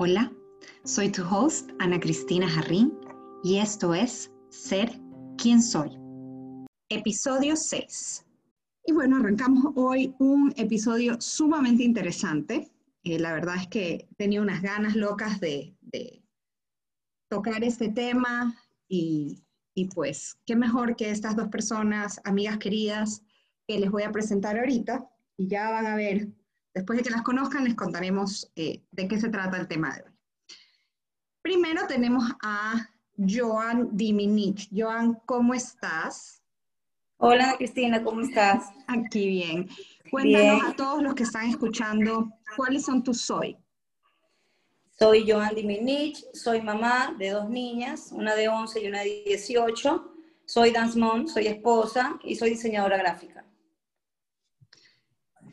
Hola, soy tu host Ana Cristina Jarrín y esto es Ser quien soy. Episodio 6. Y bueno, arrancamos hoy un episodio sumamente interesante. Eh, la verdad es que tenía unas ganas locas de, tocar este tema y, y pues qué mejor que estas dos personas, amigas queridas, que les voy a presentar ahorita y ya van a ver Después de que las conozcan, les contaremos eh, de qué se trata el tema de hoy. Primero tenemos a Joan Diminich. Joan, ¿cómo estás? Hola Cristina, ¿cómo estás? Aquí bien. Cuéntanos a todos los que están escuchando, ¿cuáles son tus soy? Soy Joan Diminich, soy mamá de dos niñas, una de 11 y una de 18. Soy dance mom, soy esposa y soy diseñadora gráfica.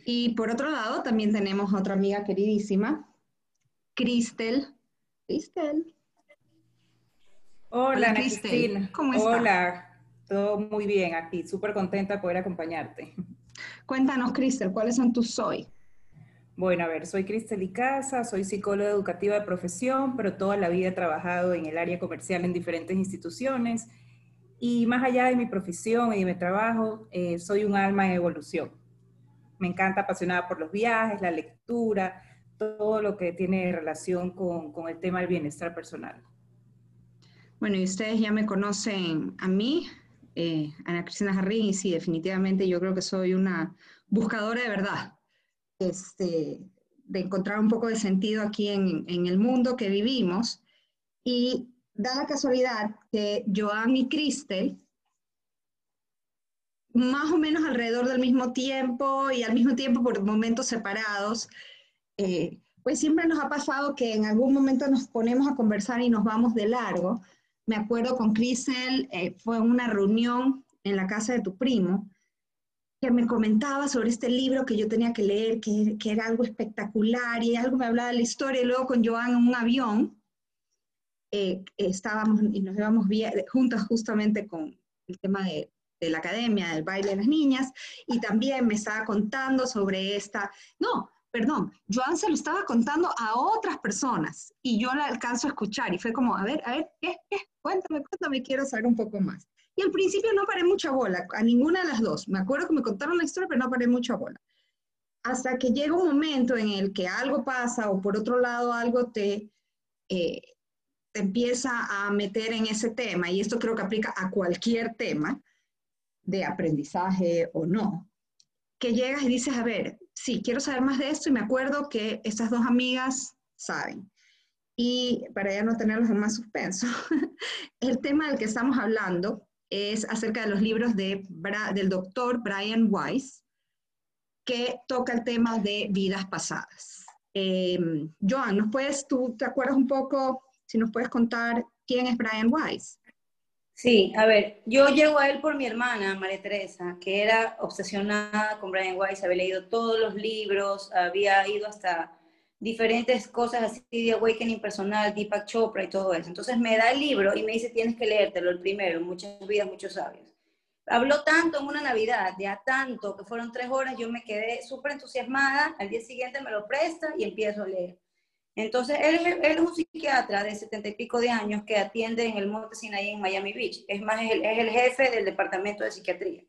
Y por otro lado, también tenemos a otra amiga queridísima, Cristel. Cristel. Hola, Cristel. ¿Cómo estás? Hola, todo muy bien aquí, súper contenta de poder acompañarte. Cuéntanos, Cristel, ¿cuáles son tus soy? Bueno, a ver, soy Cristel Icaza, soy psicóloga educativa de profesión, pero toda la vida he trabajado en el área comercial en diferentes instituciones. Y más allá de mi profesión y de mi trabajo, eh, soy un alma en evolución me encanta apasionada por los viajes, la lectura, todo lo que tiene relación con, el tema del bienestar personal. Bueno, y ustedes ya me conocen a mí, eh, Ana Cristina Jarrín, y sí, definitivamente yo creo que soy una buscadora de verdad, este, de encontrar un poco de sentido aquí en, en el mundo que vivimos. Y da la casualidad que Joan y Cristel más o menos alrededor del mismo tiempo y al mismo tiempo por momentos separados, eh, pues siempre nos ha pasado que en algún momento nos ponemos a conversar y nos vamos de largo. Me acuerdo con Crisel, eh, fue una reunión en la casa de tu primo, que me comentaba sobre este libro que yo tenía que leer, que, que era algo espectacular y algo me hablaba de la historia, y luego con Joan en un avión, eh, estábamos y nos íbamos juntas justamente con el tema de, de la academia del baile de las niñas y también me estaba contando sobre esta, no, perdón, Joan se lo estaba contando a otras personas y yo la alcanzo a escuchar y fue como, a ver, a ver, ¿qué? ¿Qué? Cuéntame, cuéntame, quiero saber un poco más. Y al principio no paré mucha bola, a ninguna de las dos. Me acuerdo que me contaron la historia, pero no paré mucha bola. Hasta que llega un momento en el que algo pasa o por otro lado algo te, eh, te empieza a meter en ese tema, y esto creo que aplica a cualquier tema, de aprendizaje o no, que llegas y dices, a ver, sí, quiero saber más de esto y me acuerdo que estas dos amigas saben. Y para ya no tenerlos en más suspenso, el tema del que estamos hablando es acerca de los libros de, del doctor Brian Weiss, que toca el tema de vidas pasadas. Eh, Joan, ¿nos puedes, tú te acuerdas un poco, si nos puedes contar quién es Brian Weiss? Sí, a ver, yo llego a él por mi hermana, María Teresa, que era obsesionada con Brian Weiss, había leído todos los libros, había ido hasta diferentes cosas así de awakening personal, Deepak Chopra y todo eso. Entonces me da el libro y me dice, tienes que leértelo el primero, Muchas vidas, muchos sabios. Habló tanto en una Navidad, ya tanto, que fueron tres horas, yo me quedé súper entusiasmada, al día siguiente me lo presta y empiezo a leer. Entonces, él, es un psiquiatra de setenta y pico de años que atiende en el Monte Sinai en Miami Beach. Es más, es el, jefe del departamento de psiquiatría.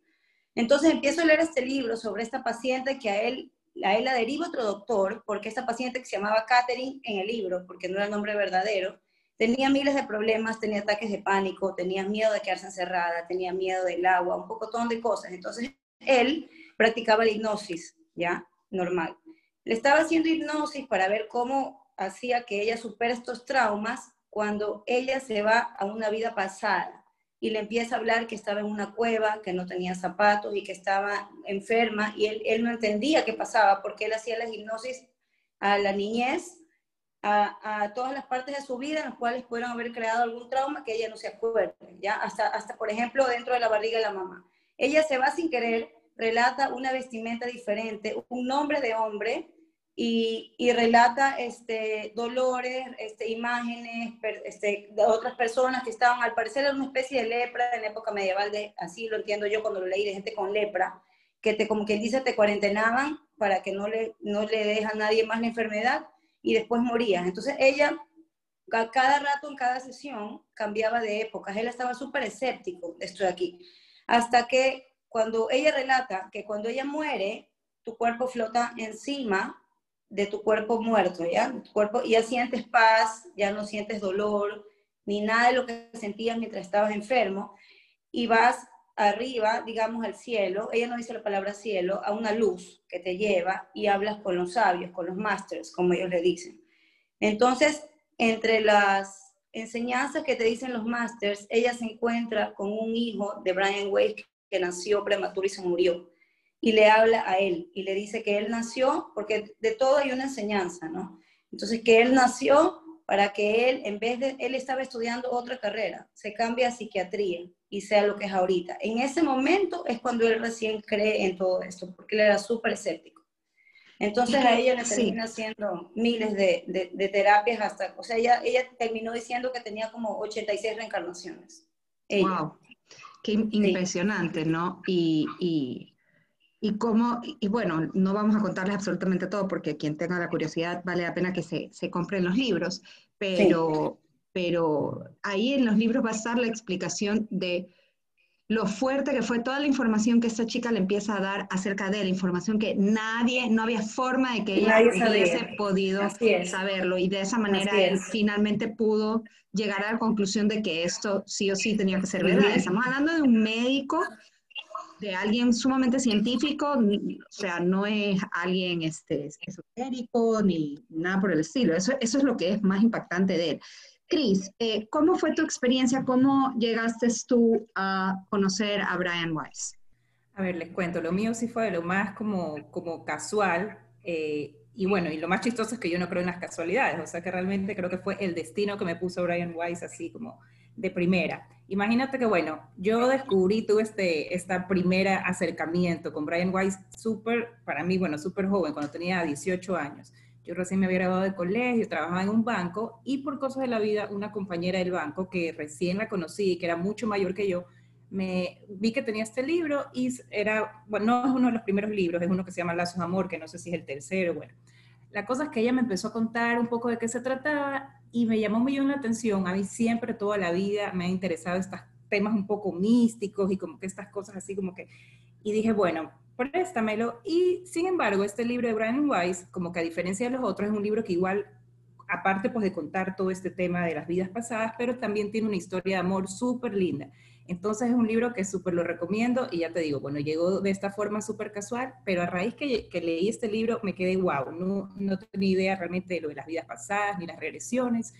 Entonces, empiezo a leer este libro sobre esta paciente que a él, a él la deriva otro doctor, porque esta paciente que se llamaba Catherine en el libro, porque no era el nombre verdadero, tenía miles de problemas, tenía ataques de pánico, tenía miedo de quedarse encerrada, tenía miedo del agua, un poco de cosas. Entonces, él practicaba la hipnosis, ¿ya? Normal. Le estaba haciendo hipnosis para ver cómo hacía que ella supere estos traumas cuando ella se va a una vida pasada y le empieza a hablar que estaba en una cueva, que no tenía zapatos y que estaba enferma y él, no entendía qué pasaba porque él hacía la hipnosis a la niñez, a, todas las partes de su vida en las cuales pudieron haber creado algún trauma que ella no se acuerde, ¿ya? Hasta, hasta, por ejemplo, dentro de la barriga de la mamá. Ella se va sin querer, relata una vestimenta diferente, un nombre de hombre, y, relata este, dolores, este, imágenes este, de otras personas que estaban, al parecer, en una especie de lepra en época medieval, de, así lo entiendo yo cuando lo leí, de gente con lepra, que te, como quien dice, te cuarentenaban para que no le, no le deja a nadie más la enfermedad y después morías. Entonces ella, cada rato en cada sesión, cambiaba de épocas. Él estaba súper escéptico de esto de aquí. Hasta que cuando ella relata que cuando ella muere, tu cuerpo flota encima de tu cuerpo muerto, ¿ya? Tu cuerpo, ya sientes paz, ya no sientes dolor, ni nada de lo que sentías mientras estabas enfermo, y vas arriba, digamos, al cielo, ella no dice la palabra cielo, a una luz que te lleva y hablas con los sabios, con los masters, como ellos le dicen. Entonces, entre las enseñanzas que te dicen los masters, ella se encuentra con un hijo de Brian Weiss que nació prematuro y se murió. Y le habla a él y le dice que él nació, porque de todo hay una enseñanza, ¿no? Entonces, que él nació para que él, en vez de, él estaba estudiando otra carrera, se cambie a psiquiatría y sea lo que es ahorita. En ese momento es cuando él recién cree en todo esto, porque él era súper escéptico. Entonces a ella le termina haciendo miles de, de, terapias hasta, o sea, ella, ella terminó diciendo que tenía como 86 reencarnaciones. Wow, qué impresionante, ¿no? Y, y, y cómo, y bueno, no vamos a contarles absolutamente todo porque quien tenga la curiosidad vale la pena que se, se compren los libros, pero, pero ahí en los libros va a estar la explicación de lo fuerte que fue toda la información que esta chica le empieza a dar acerca de la información que nadie, no había forma de que ella hubiese podido saberlo. Y de esa manera él finalmente pudo llegar a la conclusión de que esto sí o sí tenía que ser verdad. Estamos hablando de un médico, de alguien sumamente científico, o sea, no es alguien este, esotérico ni nada por el estilo. Eso, eso es lo que es más impactante de él. Cris, eh, ¿cómo fue tu experiencia? ¿Cómo llegaste tú a conocer a Brian Weiss? A ver, les cuento, lo mío sí fue de lo más como, como casual. Eh, y bueno, y lo más chistoso es que yo no creo en las casualidades, o sea que realmente creo que fue el destino que me puso Brian Weiss así como de primera. Imagínate que, bueno, yo descubrí, tuve este esta primera acercamiento con Brian Weiss súper, para mí, bueno, súper joven, cuando tenía 18 años. Yo recién me había graduado de colegio, trabajaba en un banco y por cosas de la vida, una compañera del banco que recién la conocí y que era mucho mayor que yo, me vi que tenía este libro y era, bueno, no es uno de los primeros libros, es uno que se llama Lazos de Amor, que no sé si es el tercero, bueno. La cosa es que ella me empezó a contar un poco de qué se trataba y me llamó muy bien la atención. A mí siempre, toda la vida, me ha interesado estos temas un poco místicos y como que estas cosas así como que... Y dije, bueno, préstamelo. Y sin embargo, este libro de Brian Weiss, como que a diferencia de los otros, es un libro que igual, aparte pues de contar todo este tema de las vidas pasadas, pero también tiene una historia de amor súper linda. Entonces es un libro que súper lo recomiendo y ya te digo, bueno, llegó de esta forma súper casual, pero a raíz que, que, leí este libro me quedé wow, no, no tenía idea realmente de lo de las vidas pasadas ni las regresiones.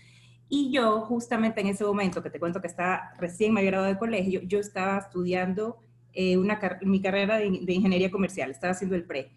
Y yo justamente en ese momento que te cuento que estaba recién me había graduado de colegio, yo estaba estudiando eh, una, mi carrera de, ingeniería comercial, estaba haciendo el pre.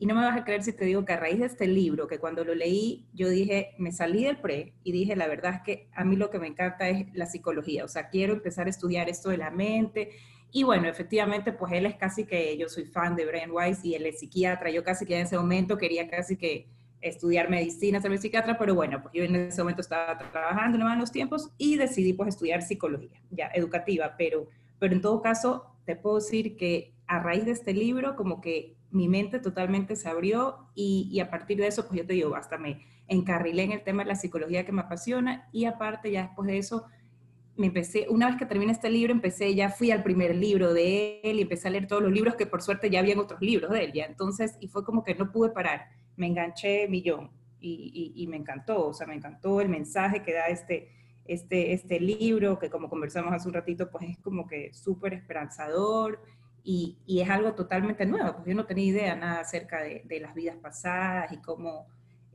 Y no me vas a creer si te digo que a raíz de este libro, que cuando lo leí, yo dije, me salí del pre y dije, la verdad es que a mí lo que me encanta es la psicología, o sea, quiero empezar a estudiar esto de la mente. Y bueno, efectivamente, pues él es casi que, yo soy fan de Brian Weiss y él es psiquiatra, yo casi que en ese momento quería casi que estudiar medicina, ser psiquiatra, pero bueno, pues yo en ese momento estaba trabajando, no en los tiempos y decidí pues estudiar psicología, ya educativa, pero, pero en todo caso te puedo decir que a raíz de este libro, como que mi mente totalmente se abrió y, a partir de eso, pues yo te digo, hasta me encarrilé en el tema de la psicología que me apasiona y aparte ya después de eso, me empecé, una vez que terminé este libro, empecé, ya fui al primer libro de él y empecé a leer todos los libros que por suerte ya habían otros libros de él, ya. Entonces, y fue como que no pude parar, me enganché millón y, y me encantó, o sea, me encantó el mensaje que da este, este, este libro, que como conversamos hace un ratito, pues es como que súper esperanzador y, y, es algo totalmente nuevo, porque yo no tenía idea nada acerca de, de las vidas pasadas y cómo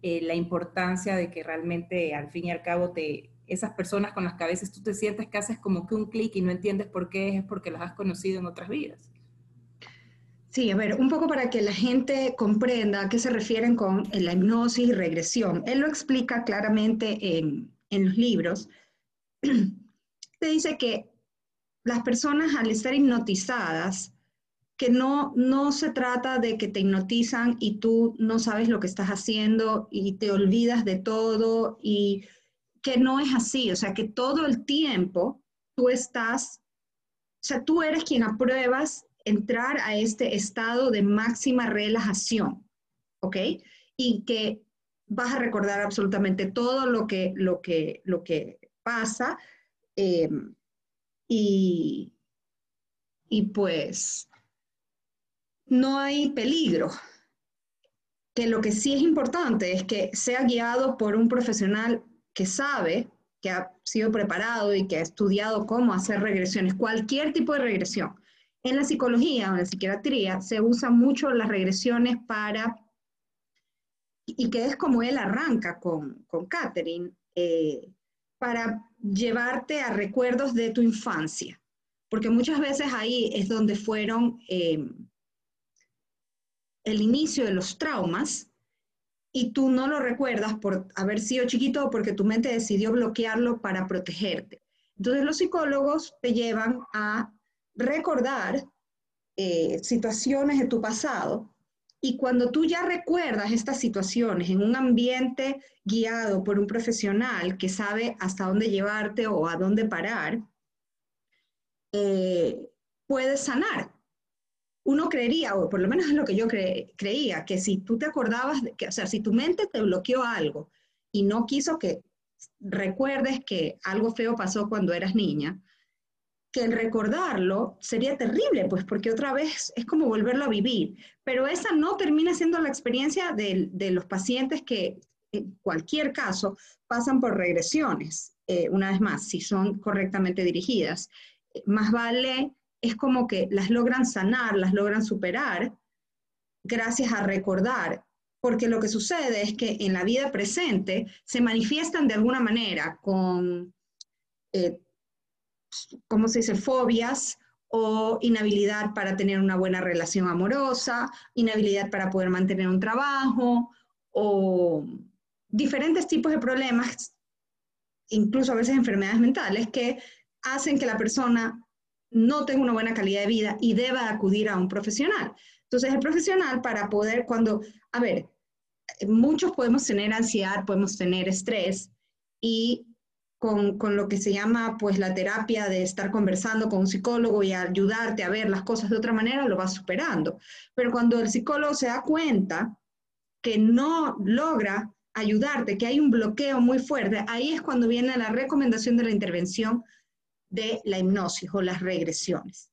eh, la importancia de que realmente al fin y al cabo te, esas personas con las que a veces tú te sientes que haces como que un clic y no entiendes por qué es porque las has conocido en otras vidas. Sí, a ver, un poco para que la gente comprenda a qué se refieren con la hipnosis y regresión. Él lo explica claramente en, en los libros, te dice que las personas al estar hipnotizadas, que no, no se trata de que te hipnotizan y tú no sabes lo que estás haciendo y te olvidas de todo y que no es así, o sea, que todo el tiempo tú estás, o sea, tú eres quien apruebas entrar a este estado de máxima relajación, ¿ok? Y que vas a recordar absolutamente todo lo que, lo que, lo que pasa eh, y, y pues no hay peligro. Que lo que sí es importante es que sea guiado por un profesional que sabe, que ha sido preparado y que ha estudiado cómo hacer regresiones, cualquier tipo de regresión. En la psicología o en la psiquiatría se usan mucho las regresiones para, y que es como él arranca con, con Catherine, eh, para llevarte a recuerdos de tu infancia, porque muchas veces ahí es donde fueron eh, el inicio de los traumas y tú no lo recuerdas por haber sido chiquito o porque tu mente decidió bloquearlo para protegerte. Entonces los psicólogos te llevan a recordar eh, situaciones de tu pasado y cuando tú ya recuerdas estas situaciones en un ambiente guiado por un profesional que sabe hasta dónde llevarte o a dónde parar, eh, puedes sanar uno creería, o por lo menos es lo que yo creía, que si tú te acordabas, que, o sea, si tu mente te bloqueó algo y no quiso que recuerdes que algo feo pasó cuando eras niña, que el recordarlo sería terrible, pues porque otra vez es como volverlo a vivir. Pero esa no termina siendo la experiencia de, los pacientes que, en cualquier caso, pasan por regresiones, eh, una vez más, si son correctamente dirigidas. Más vale es como que las logran sanar, las logran superar gracias a recordar, porque lo que sucede es que en la vida presente se manifiestan de alguna manera con, eh, ¿cómo se dice?, fobias o inhabilidad para tener una buena relación amorosa, inhabilidad para poder mantener un trabajo o diferentes tipos de problemas, incluso a veces enfermedades mentales, que hacen que la persona no tengo una buena calidad de vida y deba acudir a un profesional. Entonces, el profesional para poder, cuando, a ver, muchos podemos tener ansiedad, podemos tener estrés y con, con, lo que se llama pues la terapia de estar conversando con un psicólogo y ayudarte a ver las cosas de otra manera, lo vas superando. Pero cuando el psicólogo se da cuenta que no logra ayudarte, que hay un bloqueo muy fuerte, ahí es cuando viene la recomendación de la intervención de la hipnosis o las regresiones.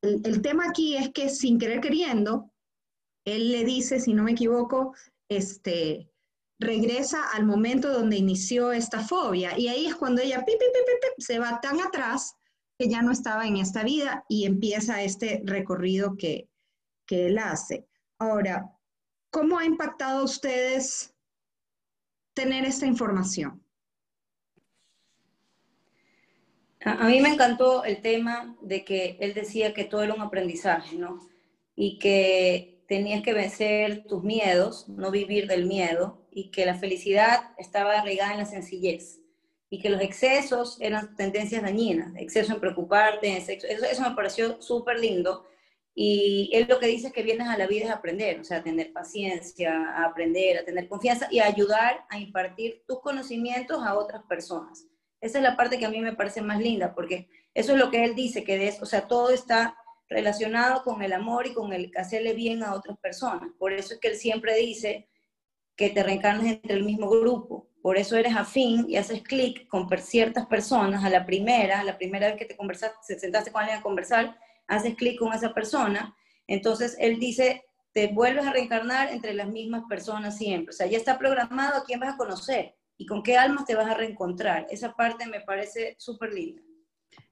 El, tema aquí es que sin querer queriendo, él le dice, si no me equivoco, este, regresa al momento donde inició esta fobia y ahí es cuando ella se va tan atrás que ya no estaba en esta vida y empieza este recorrido que, que él hace. Ahora, ¿cómo ha impactado a ustedes tener esta información? A, mí me encantó el tema de que él decía que todo era un aprendizaje, ¿no? Y que tenías que vencer tus miedos, no vivir del miedo, y que la felicidad estaba arraigada en la sencillez, y que los excesos eran tendencias dañinas, exceso en preocuparte, en sexo, eso, eso me pareció súper lindo, y él lo que dice es que vienes a la vida es aprender, o sea, a tener paciencia, a aprender, a tener confianza y a ayudar a impartir tus conocimientos a otras personas. Esa es la parte que a mí me parece más linda, porque eso es lo que él dice, que de, o sea, todo está relacionado con el amor y con el hacerle bien a otras personas. Por eso es que él siempre dice que te reencarnas entre el mismo grupo. Por eso eres afín y haces clic con ciertas personas a la primera, la primera vez que te conversaste, se sentaste con alguien a conversar, haces clic con esa persona. Entonces él dice, te vuelves a reencarnar entre las mismas personas siempre. O sea, ya está programado a quién vas a conocer y con qué almas te vas a reencontrar. Esa parte me parece súper linda.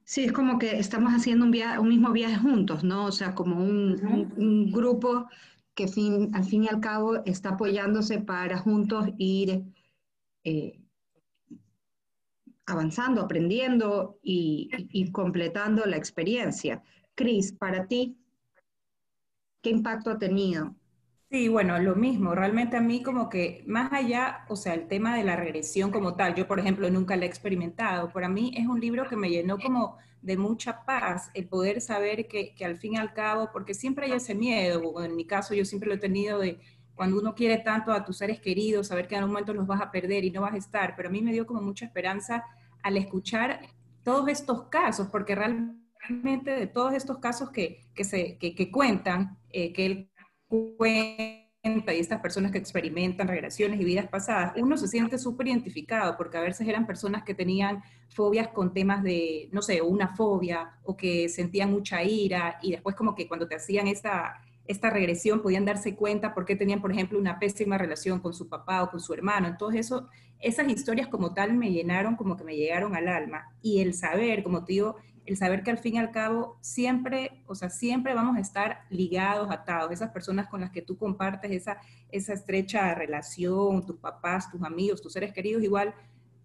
Sí, es como que estamos haciendo un, un mismo viaje juntos, ¿no? O sea, como un, grupo que fin, al fin y al cabo está apoyándose para juntos ir eh, avanzando, aprendiendo y, y, completando la experiencia. Cris, para ti, ¿qué impacto ha tenido Sí, bueno, lo mismo, realmente a mí como que más allá, o sea, el tema de la regresión como tal, yo por ejemplo nunca la he experimentado, para mí es un libro que me llenó como de mucha paz, el poder saber que, que al fin y al cabo, porque siempre hay ese miedo, en mi caso yo siempre lo he tenido de cuando uno quiere tanto a tus seres queridos, saber que en algún momento los vas a perder y no vas a estar, pero a mí me dio como mucha esperanza al escuchar todos estos casos, porque realmente de todos estos casos que, que se, que, que cuentan, eh, que él cuenta y estas personas que experimentan regresiones y vidas pasadas, uno se siente súper identificado porque a veces eran personas que tenían fobias con temas de, no sé, una fobia o que sentían mucha ira y después como que cuando te hacían esta, esta regresión podían darse cuenta por qué tenían, por ejemplo, una pésima relación con su papá o con su hermano. Entonces eso, esas historias como tal me llenaron, como que me llegaron al alma. Y el saber, como te digo, el saber que al fin y al cabo siempre, o sea, siempre vamos a estar ligados, atados, esas personas con las que tú compartes esa, esa estrecha relación, tus papás, tus amigos, tus seres queridos, igual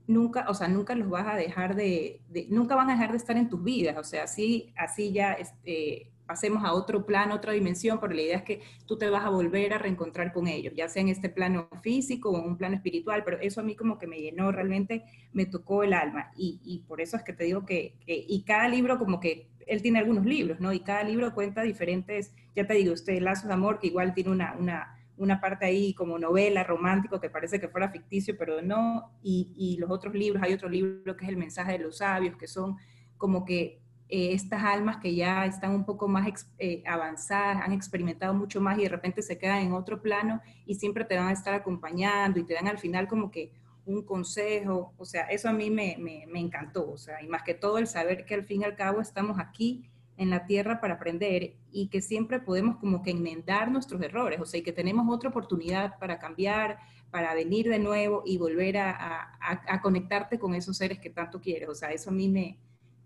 nunca, o sea, nunca los vas a dejar de, nunca van a dejar de estar en tus vidas, o sea, así, así ya, este, pasemos a otro plano, otra dimensión, pero la idea es que tú te vas a volver a reencontrar con ellos, ya sea en este plano físico o en un plano espiritual, pero eso a mí como que me llenó, realmente me tocó el alma y, y por eso es que te digo que, y cada libro como que, él tiene algunos libros, ¿no? Y cada libro cuenta diferentes, ya te digo, usted, Lazos de Amor, que igual tiene una, una, una parte ahí como novela, romántico, que parece que fuera ficticio, pero no, y, y los otros libros, hay otro libro que es El mensaje de los sabios, que son como que eh, estas almas que ya están un poco más eh, avanzadas, han experimentado mucho más y de repente se quedan en otro plano y siempre te van a estar acompañando y te dan al final como que un consejo, o sea, eso a mí me, me, encantó, o sea, y más que todo el saber que al fin y al cabo estamos aquí en la tierra para aprender y que siempre podemos como que enmendar nuestros errores, o sea, y que tenemos otra oportunidad para cambiar, para venir de nuevo y volver a, a, a conectarte con esos seres que tanto quieres, o sea, eso a mí me,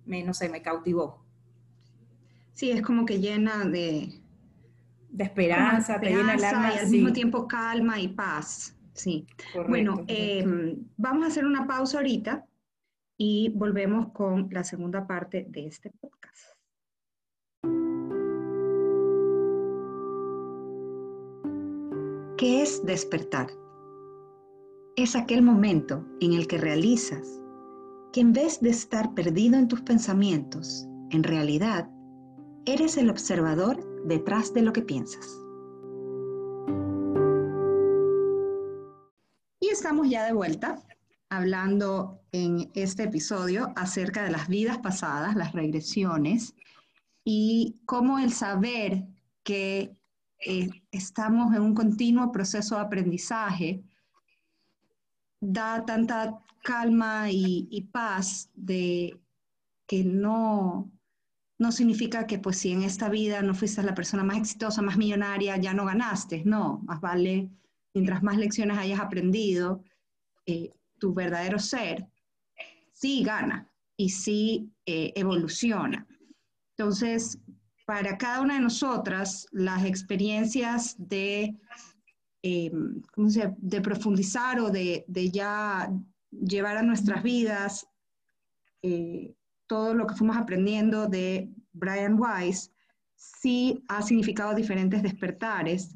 me, no sé, me cautivó. Sí, es como que llena de... De esperanza, te llena el alma. Y al mismo tiempo calma y paz. Sí. bueno, em, vamos a hacer una pausa ahorita y volvemos con la segunda parte de este podcast. ¿Qué es despertar? Es aquel momento en el que realizas que en vez de estar perdido en tus pensamientos, en realidad eres el observador detrás de lo que piensas. Y estamos ya de vuelta hablando en este episodio acerca de las vidas pasadas, las regresiones y cómo el saber que eh, estamos en un continuo proceso de aprendizaje da tanta calma y, paz de que no, no significa que pues si en esta vida no fuiste la persona más exitosa, más millonaria, ya no ganaste. No, más vale, mientras más lecciones hayas aprendido, eh, tu verdadero ser sí gana y sí eh, evoluciona. Entonces, para cada una de nosotras, las experiencias de eh, de profundizar o de, ya llevar a nuestras vidas eh, todo lo que fuimos aprendiendo de Brian Weiss, sí ha significado diferentes despertares.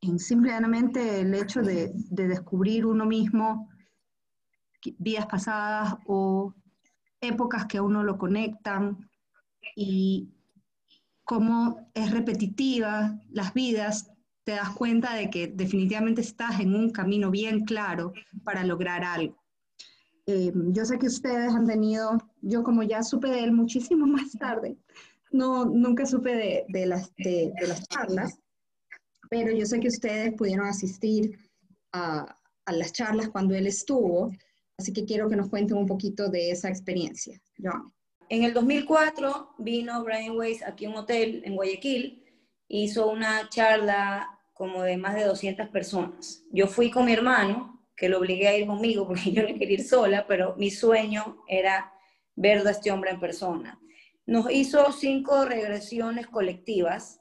En simplemente el hecho de, de descubrir uno mismo vidas pasadas o épocas que a uno lo conectan y cómo es repetitiva las vidas te das cuenta de que definitivamente estás en un camino bien claro para lograr algo. Eh, yo sé que ustedes han tenido, yo como ya supe de él muchísimo más tarde, no, nunca supe de, las, charlas, pero yo sé que ustedes pudieron asistir a, las charlas cuando él estuvo, así que quiero que nos cuenten un poquito de esa experiencia. En el 2004 vino Brian Weiss aquí a un hotel en Guayaquil, hizo una charla como de más de 200 personas. Yo fui con mi hermano, que lo obligué a ir conmigo porque yo no quería ir sola, pero mi sueño era ver a este hombre en persona. Nos hizo cinco regresiones colectivas.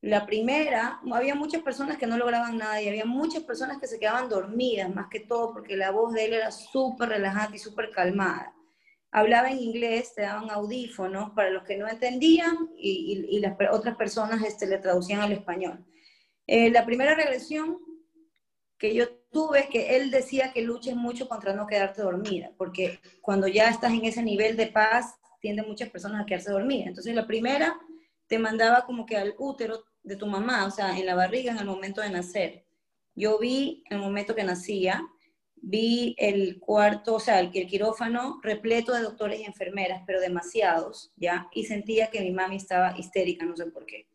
La primera, había muchas personas que no lograban nada y había muchas personas que se quedaban dormidas, más que todo porque la voz de él era súper relajante y súper calmada. Hablaba en inglés, te daban audífonos para los que no entendían y, las otras personas este, le traducían al español. Eh, la primera regresión que yo tuve es que él decía que luches mucho contra no quedarte dormida, porque cuando ya estás en ese nivel de paz, tienden muchas personas a quedarse dormidas. Entonces la primera te mandaba como que al útero de tu mamá, o sea, en la barriga en el momento de nacer. Yo vi el momento que nacía, vi el cuarto, o sea, el, el quirófano repleto de doctores y enfermeras, pero demasiados, ¿ya? Y sentía que mi mami estaba histérica, no sé por qué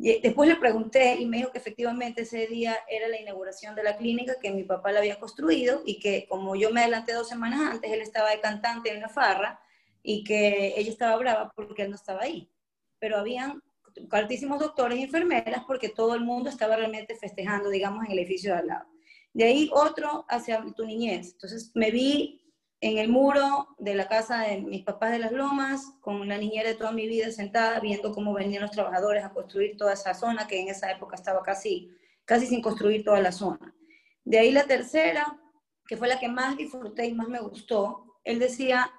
después le pregunté y me dijo que efectivamente ese día era la inauguración de la clínica que mi papá la había construido y que como yo me adelanté dos semanas antes, él estaba de cantante en una farra y que ella estaba brava porque él no estaba ahí. Pero habían altísimos doctores y enfermeras porque todo el mundo estaba realmente festejando, digamos, en el edificio de al lado. De ahí otro hacia tu niñez. Entonces me vi en el muro de la casa de mis papás de las Lomas, con la niñera de toda mi vida sentada, viendo cómo venían los trabajadores a construir toda esa zona, que en esa época estaba casi, casi sin construir toda la zona. De ahí la tercera, que fue la que más disfruté y más me gustó, él decía,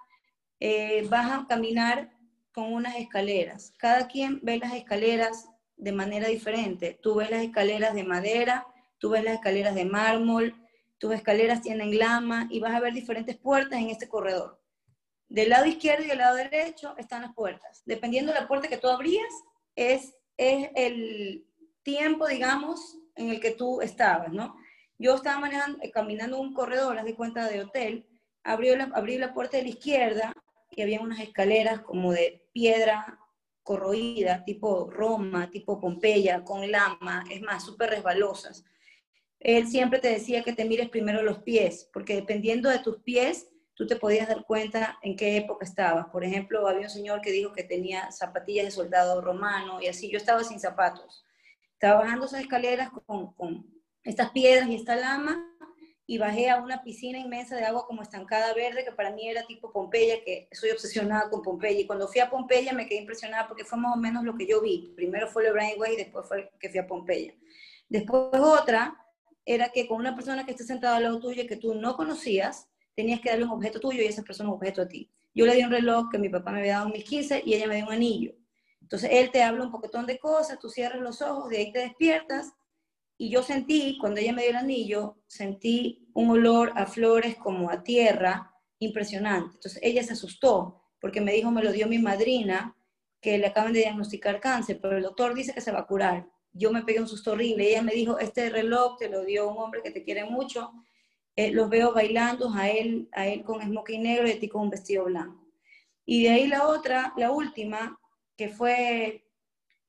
eh, vas a caminar con unas escaleras. Cada quien ve las escaleras de manera diferente. Tú ves las escaleras de madera, tú ves las escaleras de mármol, tus escaleras tienen lama y vas a ver diferentes puertas en este corredor. Del lado izquierdo y del lado derecho están las puertas. Dependiendo de la puerta que tú abrías, es, el tiempo, digamos, en el que tú estabas, ¿no? Yo estaba manejando, eh, caminando un corredor, haz de cuenta de hotel, abrió la, abrí la puerta de la izquierda y había unas escaleras como de piedra corroída, tipo Roma, tipo Pompeya, con lama, es más, súper resbalosas él siempre te decía que te mires primero los pies, porque dependiendo de tus pies, tú te podías dar cuenta en qué época estabas. Por ejemplo, había un señor que dijo que tenía zapatillas de soldado romano y así. Yo estaba sin zapatos. Estaba bajando esas escaleras con, con estas piedras y esta lama y bajé a una piscina inmensa de agua como estancada verde, que para mí era tipo Pompeya, que soy obsesionada con Pompeya. Y cuando fui a Pompeya me quedé impresionada porque fue más o menos lo que yo vi. Primero fue el Way y después fue que fui a Pompeya. Después otra, era que con una persona que esté sentada al lado tuyo y que tú no conocías, tenías que darle un objeto tuyo y esa persona un objeto a ti. Yo le di un reloj que mi papá me había dado en 2015 y ella me dio un anillo. Entonces él te habla un poquitón de cosas, tú cierras los ojos, de ahí te despiertas y yo sentí, cuando ella me dio el anillo, sentí un olor a flores como a tierra impresionante. Entonces ella se asustó porque me dijo, me lo dio mi madrina, que le acaban de diagnosticar cáncer, pero el doctor dice que se va a curar yo me pegué un susto horrible. Ella me dijo, este reloj te lo dio un hombre que te quiere mucho. Eh, los veo bailando, a él, a él con smoking negro y a ti con un vestido blanco. Y de ahí la otra, la última, que fue,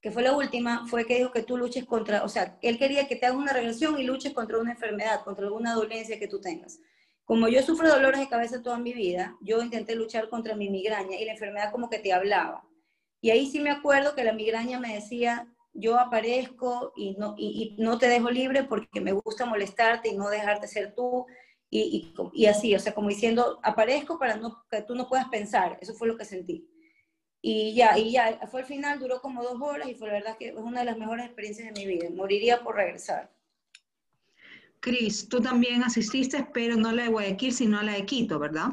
que fue la última, fue que dijo que tú luches contra, o sea, él quería que te hagas una regresión y luches contra una enfermedad, contra alguna dolencia que tú tengas. Como yo sufro dolores de cabeza toda mi vida, yo intenté luchar contra mi migraña y la enfermedad como que te hablaba. Y ahí sí me acuerdo que la migraña me decía, yo aparezco y no, y, no te dejo libre porque me gusta molestarte y no dejarte ser tú. Y, y, así, o sea, como diciendo, aparezco para no, que tú no puedas pensar. Eso fue lo que sentí. Y ya, y ya, fue el final, duró como dos horas y fue la verdad que es una de las mejores experiencias de mi vida. Moriría por regresar. Cris, tú también asististe, pero no la de Guayaquil, sino a la de Quito, ¿verdad?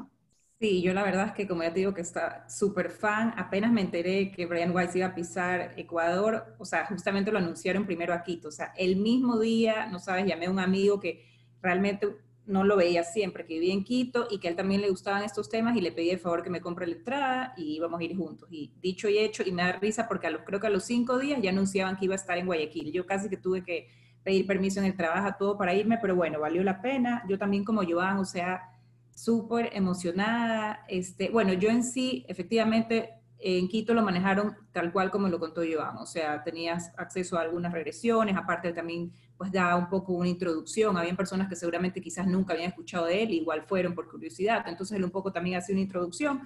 Sí, yo la verdad es que como ya te digo que está súper fan, apenas me enteré que Brian Weiss iba a pisar Ecuador, o sea, justamente lo anunciaron primero a Quito, o sea, el mismo día, no sabes, llamé a un amigo que realmente no lo veía siempre, que vivía en Quito y que a él también le gustaban estos temas y le pedí el favor que me compre la entrada y íbamos a ir juntos. Y dicho y hecho, y me da risa porque a los, creo que a los cinco días ya anunciaban que iba a estar en Guayaquil. Yo casi que tuve que pedir permiso en el trabajo, todo para irme, pero bueno, valió la pena. Yo también como Joan, o sea, súper emocionada. Este, bueno, yo en sí, efectivamente, en Quito lo manejaron tal cual como lo contó Joan, o sea, tenías acceso a algunas regresiones, aparte también pues da un poco una introducción, habían personas que seguramente quizás nunca habían escuchado de él, igual fueron por curiosidad, entonces él un poco también hace una introducción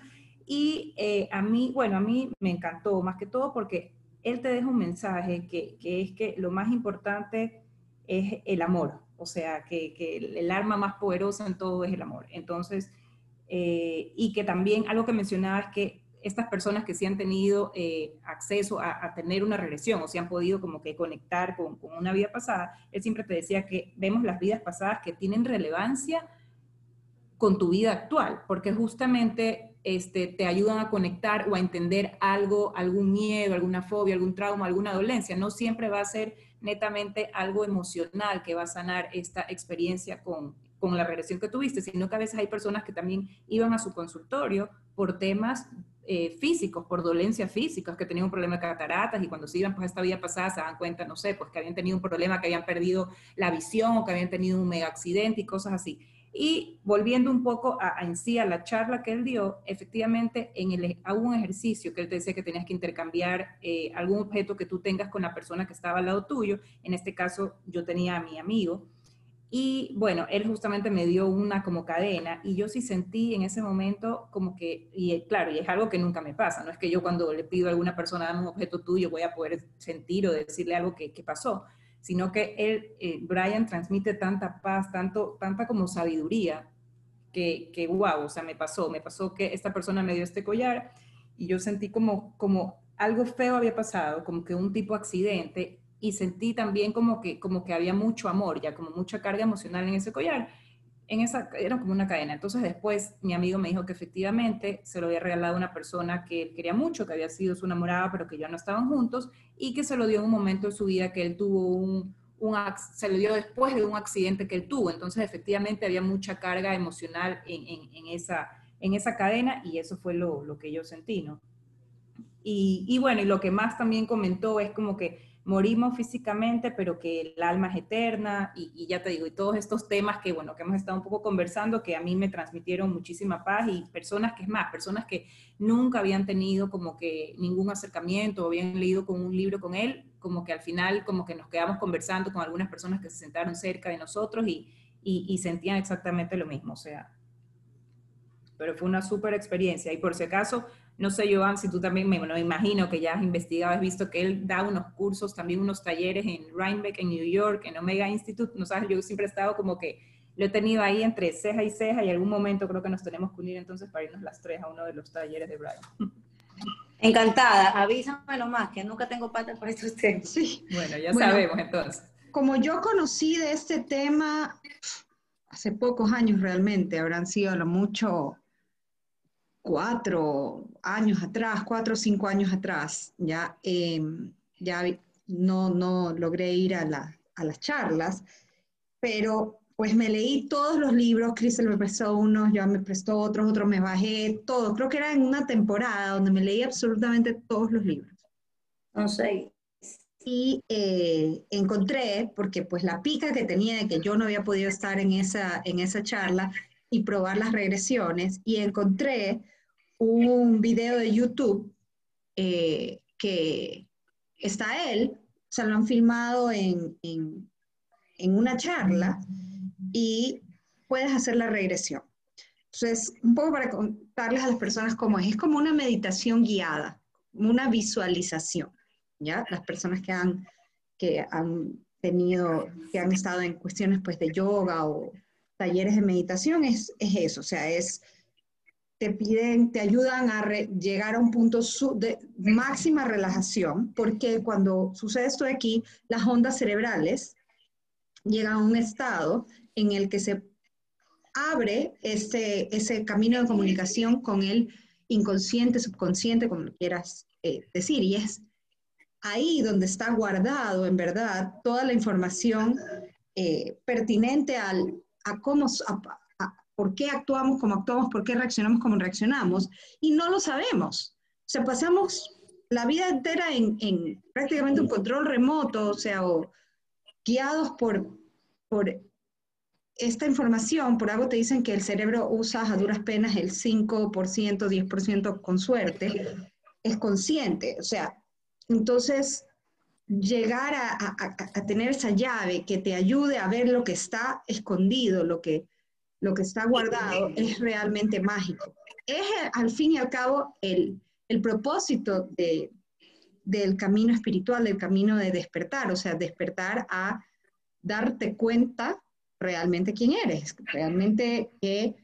y eh, a mí, bueno, a mí me encantó más que todo porque él te deja un mensaje que, que es que lo más importante es el amor, o sea, que, el arma más poderosa en todo es el amor. Entonces, eh, y que también algo que mencionaba es que estas personas que sí han tenido eh, acceso a, tener una regresión o se han podido como que conectar con, una vida pasada, él siempre te decía que vemos las vidas pasadas que tienen relevancia con tu vida actual, porque justamente este, te ayudan a conectar o a entender algo, algún miedo, alguna fobia, algún trauma, alguna dolencia. No siempre va a ser netamente algo emocional que va a sanar esta experiencia con, con la regresión que tuviste, sino que a veces hay personas que también iban a su consultorio por temas eh, físicos, por dolencias físicas, que tenían un problema de cataratas y cuando se iban pues esta vida pasada se dan cuenta, no sé, pues que habían tenido un problema, que habían perdido la visión o que habían tenido un mega accidente y cosas así. Y volviendo un poco a, en sí a la charla que él dio, efectivamente en el, hubo un ejercicio que él te decía que tenías que intercambiar eh, algún objeto que tú tengas con la persona que estaba al lado tuyo. En este caso yo tenía a mi amigo. Y bueno, él justamente me dio una como cadena y yo sí sentí en ese momento como que, y claro, y es algo que nunca me pasa, no es que yo cuando le pido a alguna persona dame un objeto tuyo voy a poder sentir o decirle algo que, que pasó, sino que él, eh, Brian transmite tanta paz, tanto, tanta como sabiduría, que, que wow, o sea, me pasó, me pasó que esta persona me dio este collar y yo sentí como, como algo feo había pasado, como que un tipo accidente y sentí también como que, como que había mucho amor, ya como mucha carga emocional en ese collar en esa, era como una cadena. Entonces después mi amigo me dijo que efectivamente se lo había regalado a una persona que él quería mucho, que había sido su enamorada, pero que ya no estaban juntos, y que se lo dio en un momento de su vida que él tuvo un, un se lo dio después de un accidente que él tuvo. Entonces efectivamente había mucha carga emocional en, esa, en esa cadena y eso fue lo, lo que yo sentí, ¿no? Y, y bueno, y lo que más también comentó es como que morimos físicamente, pero que el alma es eterna y, ya te digo, y todos estos temas que, bueno, que hemos estado un poco conversando, que a mí me transmitieron muchísima paz y personas que es más, personas que nunca habían tenido como que ningún acercamiento o habían leído con un libro con él, como que al final como que nos quedamos conversando con algunas personas que se sentaron cerca de nosotros y, y sentían exactamente lo mismo, o sea, pero fue una súper experiencia. Y por si acaso no sé, Joan, si tú también, me, bueno, imagino que ya has investigado, has visto que él da unos cursos, también unos talleres en Rhinebeck, en New York, en Omega Institute. No sabes, yo siempre he estado como que lo he tenido ahí entre ceja y ceja y algún momento creo que nos tenemos que unir entonces para irnos las tres a uno de los talleres de Brian. Encantada, avísame nomás, que nunca tengo pata por esto usted. Sí. Bueno, ya sabemos entonces. Como yo conocí de este tema hace pocos años realmente, habrán sido lo mucho cuatro años atrás, cuatro o cinco años atrás, ya, em, ya no, no logré ir a, las charlas, pero pues me leí todos los libros, Cristel me prestó unos, yo me prestó otros, otros me bajé, todo, creo que era en una temporada donde me leí absolutamente todos los libros. No sé. Y eh, encontré, porque pues la pica que tenía de que yo no había podido estar en esa, en esa charla y probar las regresiones, y encontré un video de YouTube eh, que está él, se lo han filmado en, en, una charla y puedes hacer la regresión. Entonces, un poco para contarles a las personas cómo es, es como una meditación guiada, una visualización, ¿ya? Las personas que han, que han tenido, que han estado en cuestiones pues de yoga o talleres de meditación, es, es eso, o sea, es te piden, te ayudan a llegar a un punto de máxima relajación, porque cuando sucede esto de aquí, las ondas cerebrales llegan a un estado en el que se abre ese, ese camino de comunicación con el inconsciente, subconsciente, como quieras eh, decir, y es ahí donde está guardado, en verdad, toda la información eh, pertinente al, a cómo, por qué actuamos como actuamos, por qué reaccionamos como reaccionamos, y no lo sabemos. O sea, pasamos la vida entera en, prácticamente un control remoto, o sea, guiados por, por esta información, por algo te dicen que el cerebro usa a duras penas el 5%, 10% con suerte, es consciente. O sea, entonces llegar a, a, tener esa llave que te ayude a ver lo que está escondido, lo que, lo que está guardado es realmente mágico. Es al fin y al cabo el, propósito del camino espiritual, del camino de despertar, o sea, despertar a darte cuenta realmente quién eres, realmente que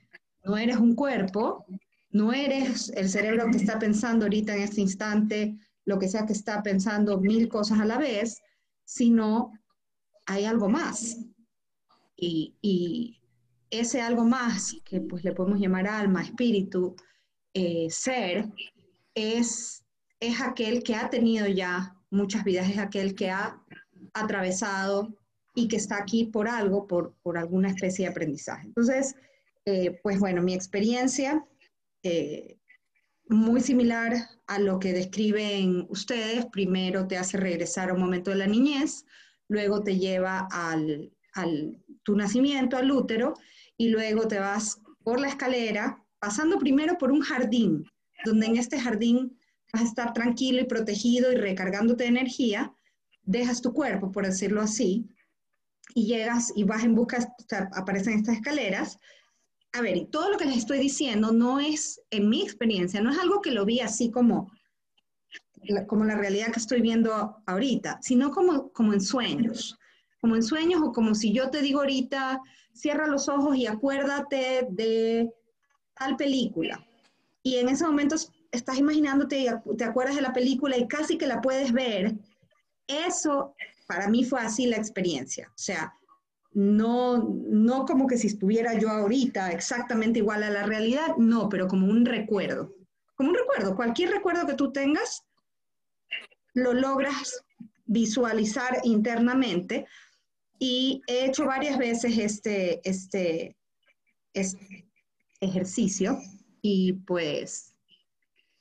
no eres un cuerpo, no eres el cerebro que está pensando ahorita en este instante, lo que sea que está pensando mil cosas a la vez, sino hay algo más. y, ese algo más, que pues le podemos llamar alma, espíritu, eh, ser, es, es aquel que ha tenido ya muchas vidas, es aquel que ha atravesado y que está aquí por algo, por, por alguna especie de aprendizaje. Entonces, eh, pues bueno, mi experiencia, eh, muy similar a lo que describen ustedes, primero te hace regresar a un momento de la niñez, luego te lleva al, al tu nacimiento, al útero, y luego te vas por la escalera, pasando primero por un jardín, donde en este jardín vas a estar tranquilo y protegido y recargándote energía, dejas tu cuerpo, por decirlo así, y llegas y vas en busca, o sea, aparecen estas escaleras. A ver, todo lo que les estoy diciendo no es, en mi experiencia, no es algo que lo vi así como, como la realidad que estoy viendo ahorita, sino como, como en sueños. Como en sueños o como si yo te digo ahorita, cierra los ojos y acuérdate de tal película. Y en ese momento estás imaginándote y te acuerdas de la película y casi que la puedes ver. Eso para mí fue así la experiencia. O sea, no, no como que si estuviera yo ahorita exactamente igual a la realidad, no, pero como un recuerdo. Como un recuerdo. Cualquier recuerdo que tú tengas, lo logras visualizar internamente. Y he hecho varias veces este, este, este ejercicio y pues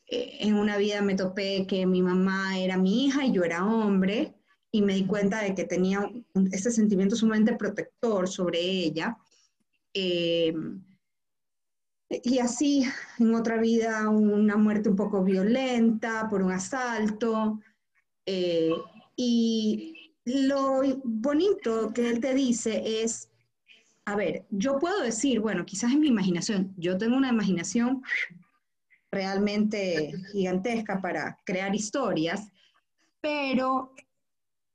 eh, en una vida me topé que mi mamá era mi hija y yo era hombre y me di cuenta de que tenía ese sentimiento sumamente protector sobre ella. Eh, y así, en otra vida, una muerte un poco violenta por un asalto. Eh, y lo bonito que él te dice es, a ver, yo puedo decir, bueno, quizás es mi imaginación, yo tengo una imaginación realmente gigantesca para crear historias, pero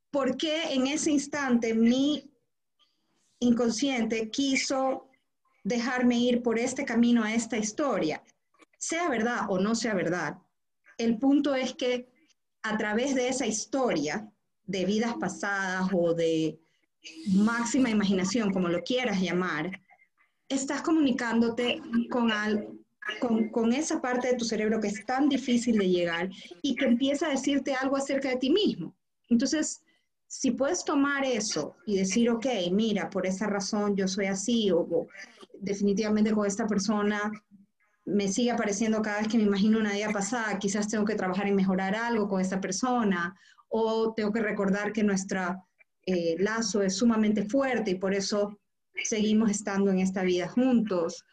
¿por qué en ese instante mi inconsciente quiso dejarme ir por este camino a esta historia? Sea verdad o no sea verdad, el punto es que a través de esa historia de vidas pasadas o de máxima imaginación, como lo quieras llamar, estás comunicándote con, con, con, esa parte de tu cerebro que es tan difícil de llegar y que empieza a decirte algo acerca de ti mismo. Entonces, si puedes tomar eso y decir, ok, mira, por esa razón yo soy así, o, definitivamente con esta persona me sigue apareciendo cada vez que me imagino una día pasada, quizás tengo que trabajar en mejorar algo con esta persona, o tengo que recordar que nuestro eh, lazo es sumamente fuerte y por eso seguimos estando en esta vida juntos.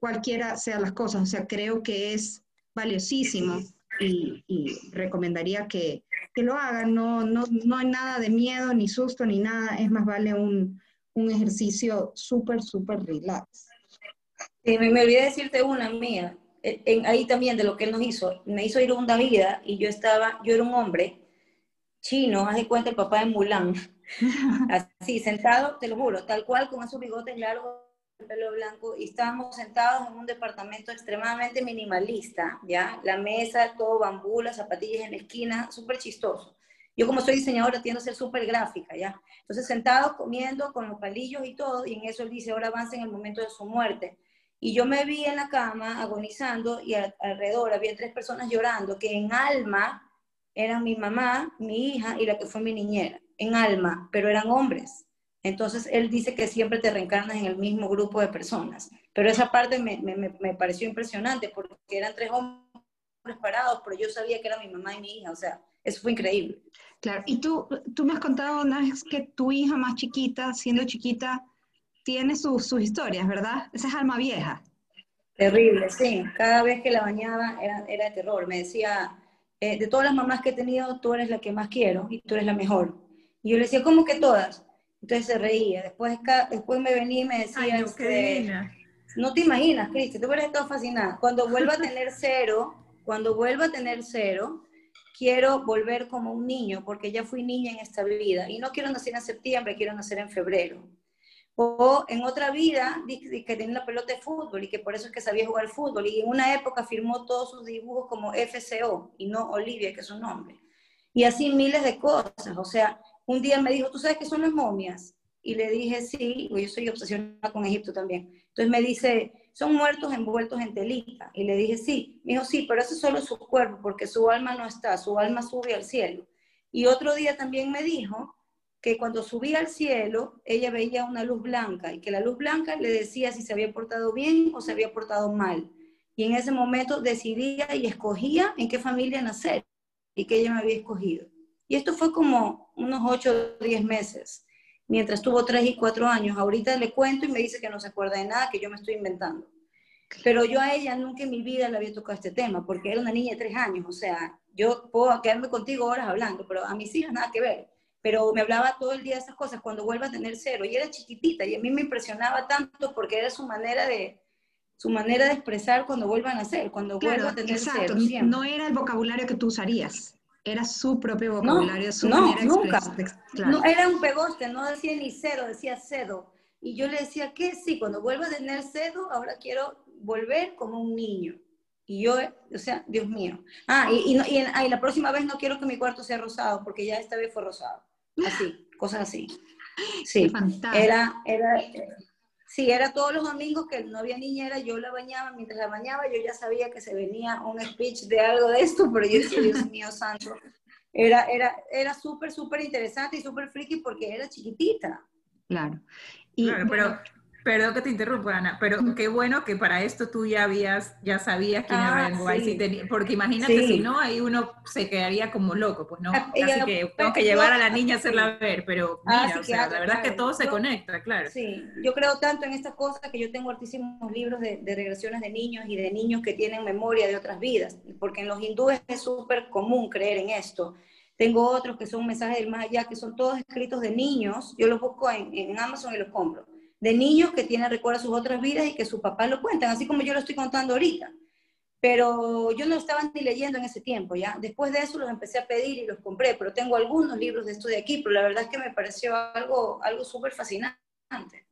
Cualquiera sean las cosas, o sea, creo que es valiosísimo y, y recomendaría que, que lo hagan, no, no, no hay nada de miedo, ni susto, ni nada, es más vale un, un ejercicio súper, súper relax. Sí, me, me, olvidé decirte una mía, en, ahí también de lo que él nos hizo, me hizo ir a una vida y yo estaba, yo era un hombre chino, haz de cuenta el papá de Mulan, así, sentado, te lo juro, tal cual, con esos bigotes largos pelo blanco y estábamos sentados en un departamento extremadamente minimalista, ¿ya? La mesa, todo bambú, las zapatillas en la esquina, súper chistoso. Yo como soy diseñadora tiendo a ser súper gráfica, ¿ya? Entonces sentados comiendo con los palillos y todo, y en eso él dice, ahora avance en el momento de su muerte. Y yo me vi en la cama agonizando y alrededor había tres personas llorando, que en alma eran mi mamá, mi hija y la que fue mi niñera, en alma, pero eran hombres. Entonces, él dice que siempre te reencarnas en el mismo grupo de personas. Pero esa parte me, me, pareció impresionante porque eran tres hombres parados, pero yo sabía que era mi mamá y mi hija. O sea, eso fue increíble. Claro, y tú, tú me has contado una vez que tu hija más chiquita, siendo chiquita, tiene sus historias, ¿verdad? Esa es alma vieja. Terrible, sí. Cada vez que la bañaba era, era de terror. Me decía, eh, de todas las mamás que he tenido, tú eres la que más quiero y tú eres la mejor. Y yo le decía, ¿cómo que todas? Entonces se reía. Después, después me venía y me decía, no, este, no te imaginas, Cristi, tú hubieras estado fascinada. Cuando vuelva a tener cero, cuando vuelva a tener cero, quiero volver como un niño, porque ya fui niña en esta vida. Y no quiero nacer en septiembre, quiero nacer en febrero. O en otra vida, que tenía una pelota de fútbol y que por eso es que sabía jugar fútbol. Y en una época firmó todos sus dibujos como FCO y no Olivia, que es su nombre. Y así miles de cosas. O sea, un día me dijo, ¿tú sabes qué son las momias? Y le dije, sí, yo soy obsesionada con Egipto también. Entonces me dice, son muertos envueltos en telita. Y le dije, sí. Me dijo, sí, pero eso es solo su cuerpo, porque su alma no está, su alma sube al cielo. Y otro día también me dijo que cuando subía al cielo, ella veía una luz blanca y que la luz blanca le decía si se había portado bien o se había portado mal. Y en ese momento decidía y escogía en qué familia nacer y que ella me había escogido. Y esto fue como unos 8 o 10 meses. mientras tuvo tres y cuatro años. Ahorita le cuento y me dice que no se acuerda de nada, que yo me estoy inventando. Pero yo a ella nunca en mi vida le había tocado este tema, porque era una niña de tres años, o sea, yo puedo quedarme contigo horas hablando, pero a mis hijas nada que ver. Pero me hablaba todo el día de esas cosas cuando vuelva a tener cero. Y era chiquitita y a mí me impresionaba tanto porque era su manera de, su manera de expresar cuando vuelvan a ser, cuando vuelva a tener exacto. cero. No era el vocabulario que tú usarías, era su propio vocabulario, su no, manera nunca. Claro. No, era un pegoste, no decía ni cero, decía cedo. Y yo le decía que sí, cuando vuelva a tener cedo, ahora quiero volver como un niño. Y yo, o sea, Dios mío. Ah, y, y, y, y, la próxima vez no quiero que mi cuarto sea rosado, porque ya esta vez fue rosado. Así, cosas así. Sí, era, era, sí, era todos los domingos que no había niñera, yo la bañaba, mientras la bañaba yo ya sabía que se venía un speech de algo de esto, pero yo decía, Dios mío santo, era, era, era súper, súper interesante y súper friki porque era chiquitita. Claro. Y, claro, pero Perdón que te interrumpa, Ana, pero qué bueno que para esto tú ya habías, ya sabías quién ah, era sí. porque imagínate sí. si no, ahí uno se quedaría como loco, pues no, así que tengo que llevar a la niña a hacerla ver, pero mira, ah, o sea, la verdad claro. es que todo se yo, conecta, claro. Sí, yo creo tanto en estas cosas que yo tengo altísimos libros de, de, regresiones de niños y de niños que tienen memoria de otras vidas, porque en los hindúes es súper común creer en esto. Tengo otros que son mensajes del más allá, que son todos escritos de niños, yo los busco en, en Amazon y los compro de niños que tienen recuerdos de sus otras vidas y que sus papás lo cuentan, así como yo lo estoy contando ahorita. Pero yo no lo estaba ni leyendo en ese tiempo, ¿ya? Después de eso los empecé a pedir y los compré, pero tengo algunos libros de esto de aquí, pero la verdad es que me pareció algo, algo súper fascinante.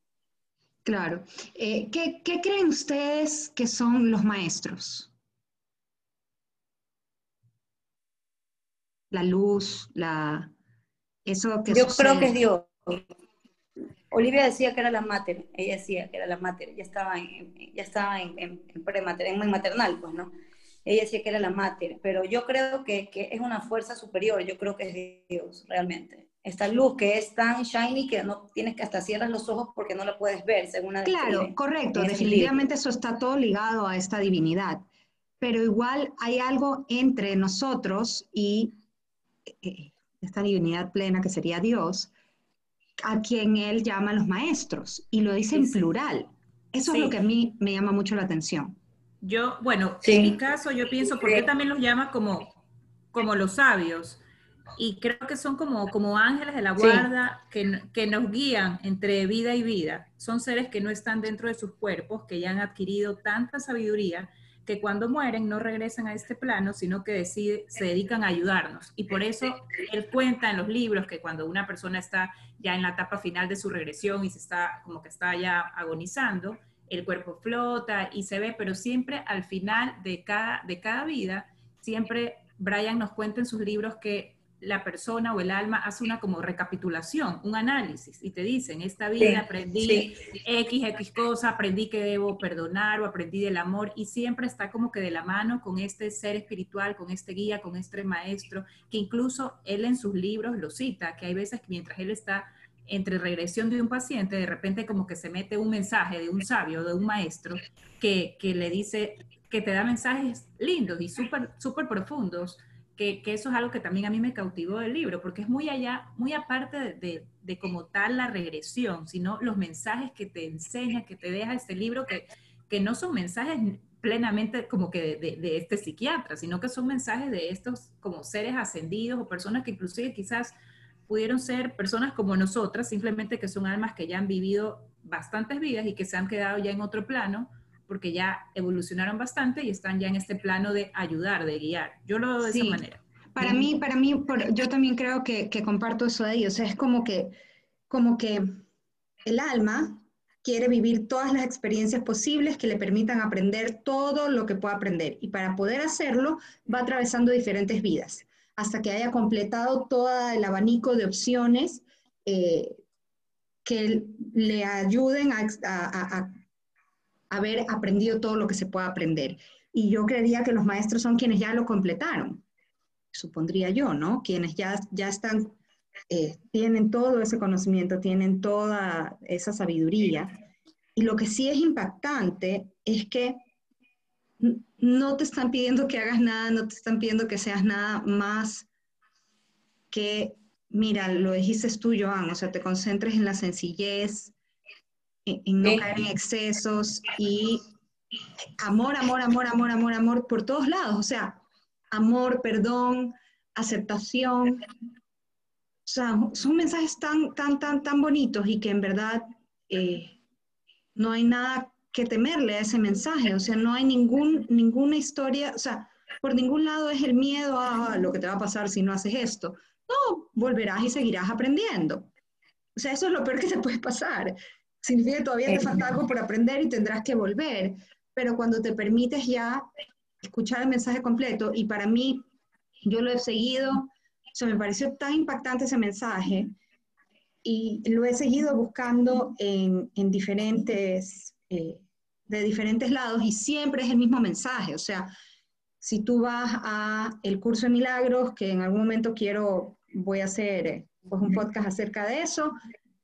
Claro. Eh, ¿qué, ¿Qué creen ustedes que son los maestros? La luz, la... Eso que Yo sucede. creo que es Dios. Olivia decía que era la mater, ella decía que era la mater, ya estaba en, ya estaba en, en, en premater, en maternal, pues, ¿no? Ella decía que era la mater, pero yo creo que, que, es una fuerza superior, yo creo que es Dios, realmente. Esta luz que es tan shiny que no tienes que hasta cierras los ojos porque no la puedes ver, según la Claro, correcto, definitivamente eso está todo ligado a esta divinidad, pero igual hay algo entre nosotros y eh, esta divinidad plena que sería Dios, a quien él llama los maestros y lo dice en plural. Eso sí. es lo que a mí me llama mucho la atención. Yo, bueno, sí. en mi caso yo pienso, ¿por qué también los llama como, como los sabios? Y creo que son como, como ángeles de la guarda que, que nos guían entre vida y vida. Son seres que no están dentro de sus cuerpos, que ya han adquirido tanta sabiduría que cuando mueren no regresan a este plano, sino que decide, se dedican a ayudarnos. Y por eso él cuenta en los libros que cuando una persona está ya en la etapa final de su regresión y se está como que está ya agonizando, el cuerpo flota y se ve, pero siempre al final de cada, de cada vida, siempre Brian nos cuenta en sus libros que la persona o el alma hace una como recapitulación, un análisis, y te dice, en esta vida sí, aprendí sí. X, X cosa, aprendí que debo perdonar o aprendí del amor, y siempre está como que de la mano con este ser espiritual, con este guía, con este maestro, que incluso él en sus libros lo cita, que hay veces que mientras él está entre regresión de un paciente, de repente como que se mete un mensaje de un sabio, de un maestro, que, que le dice, que te da mensajes lindos y súper súper profundos, que, eso es algo que también a mí me cautivó del libro, porque es muy allá, muy aparte de, de, de, como tal la regresión, sino los mensajes que te enseña, que te deja este libro, que, que no son mensajes plenamente como que de, de, este psiquiatra, sino que son mensajes de estos como seres ascendidos o personas que inclusive quizás pudieron ser personas como nosotras, simplemente que son almas que ya han vivido bastantes vidas y que se han quedado ya en otro plano, porque ya evolucionaron bastante y están ya en este plano de ayudar, de guiar. Yo lo veo de sí. esa manera. Para mí, para mí, por, yo también creo que, que, comparto eso de ellos. Es como que, como que el alma quiere vivir todas las experiencias posibles que le permitan aprender todo lo que pueda aprender. Y para poder hacerlo, va atravesando diferentes vidas, hasta que haya completado todo el abanico de opciones eh, que le ayuden a, a, a haber aprendido todo lo que se pueda aprender. Y yo creería que los maestros son quienes ya lo completaron, supondría yo, ¿no? Quienes ya, ya están, eh, tienen todo ese conocimiento, tienen toda esa sabiduría. Y lo que sí es impactante es que no te están pidiendo que hagas nada, no te están pidiendo que seas nada más que mira, lo dijiste tú, Joan, o sea, te concentres en la sencillez, en, no caer en excesos y amor, amor, amor, amor, amor, amor por todos lados, o sea, amor, perdón, aceptación. O sea, son mensajes tan, tan, tan, tan bonitos y que en verdad eh, no hay nada que temerle a ese mensaje, o sea, no hay ningún, ninguna historia, o sea, por ningún lado es el miedo a lo que te va a pasar si no haces esto. No, volverás y seguirás aprendiendo. O sea, eso es lo peor que te puede pasar. Significa que todavía te falta algo por aprender y tendrás que volver. Pero cuando te permites ya escuchar el mensaje completo, y para mí, yo lo he seguido, o sea, me pareció tan impactante ese mensaje, y lo he seguido buscando en, en diferentes, eh, de diferentes lados, y siempre es el mismo mensaje. O sea, si tú vas a el curso de milagros, que en algún momento quiero, voy a hacer eh, pues, un podcast acerca de eso,